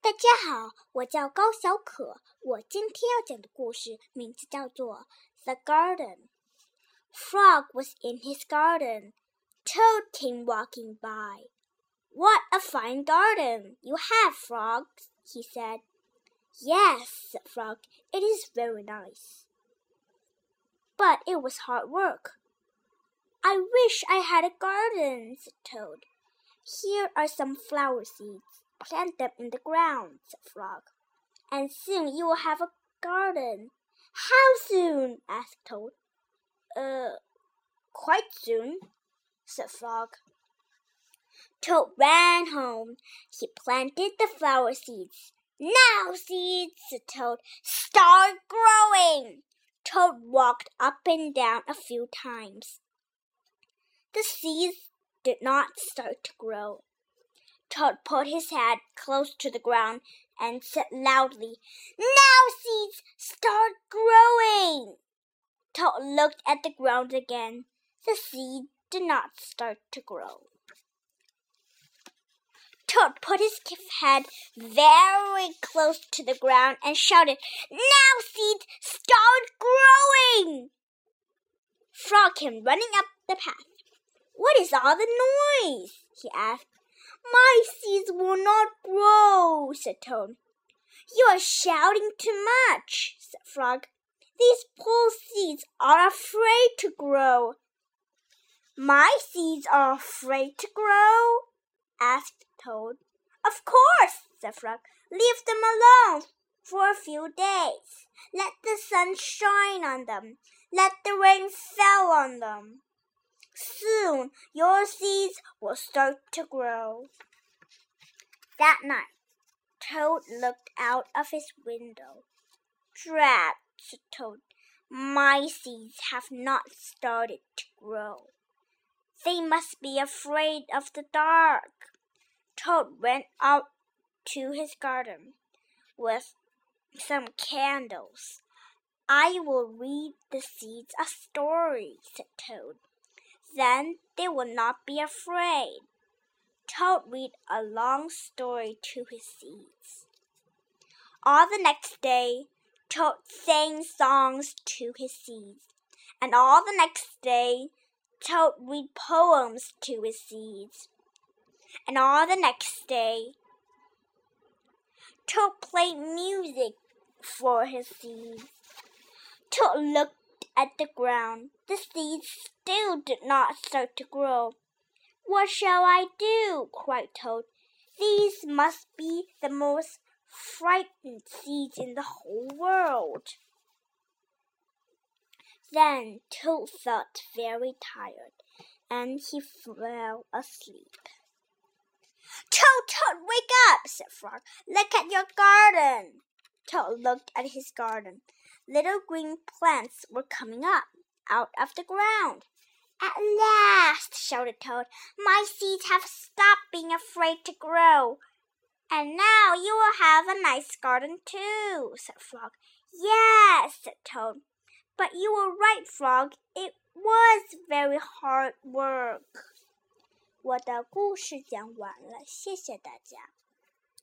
大家好，我叫高小可。我今天要讲的故事名字叫做《The Garden》。Frog was in his garden. Toad came walking by. What a fine garden you have, Frog, he said. Yes, said Frog, it is very nice. But it was hard work. I wish I had a garden, said Toad. Here are some flower seeds. Plant them in the ground, said Frog, and soon you will have a garden. How soon? asked Toad. Uh, quite soon, said Frog. Toad ran home. He planted the flower seeds. Now, seeds, said Toad, start growing. Toad walked up and down a few times. The seeds did not start to grow. Toad put his head close to the ground and said loudly, Now, seeds, start growing! Toad looked at the ground again. The seed did not start to grow. Toad put his head very close to the ground and shouted, Now, seeds, start growing! Frog came running up the path. What is all the noise? he asked. My seeds will not grow, said Toad. You are shouting too much, said Frog. These poor seeds are afraid to grow. My seeds are afraid to grow? asked Toad. Of course, said Frog. Leave them alone for a few days. Let the sun shine on them. Let the rain fall on them. Soon your seeds will start to grow. That night, Toad looked out of his window. Drat, said Toad, my seeds have not started to grow. They must be afraid of the dark. Toad went out to his garden with some candles. I will read the seeds a story, said Toad. Then they will not be afraid. Toad read a long story to his seeds. All the next day, Toad sang songs to his seeds, and all the next day, Toad read poems to his seeds, and all the next day, Toad played music for his seeds. Toad looked at the ground. The seeds still did not start to grow. What shall I do? cried Toad. These must be the most frightened seeds in the whole world. Then Toad felt very tired, and he fell asleep. Toad, Toad, wake up, said Frog. Look at your garden. Toad looked at his garden Little green plants were coming up out of the ground. At last, shouted Toad, my seeds have stopped being afraid to grow. And now you will have a nice garden too, said Frog. Yes, said Toad. But you were right, Frog. It was very hard work. 我的故事讲完了，谢谢大家。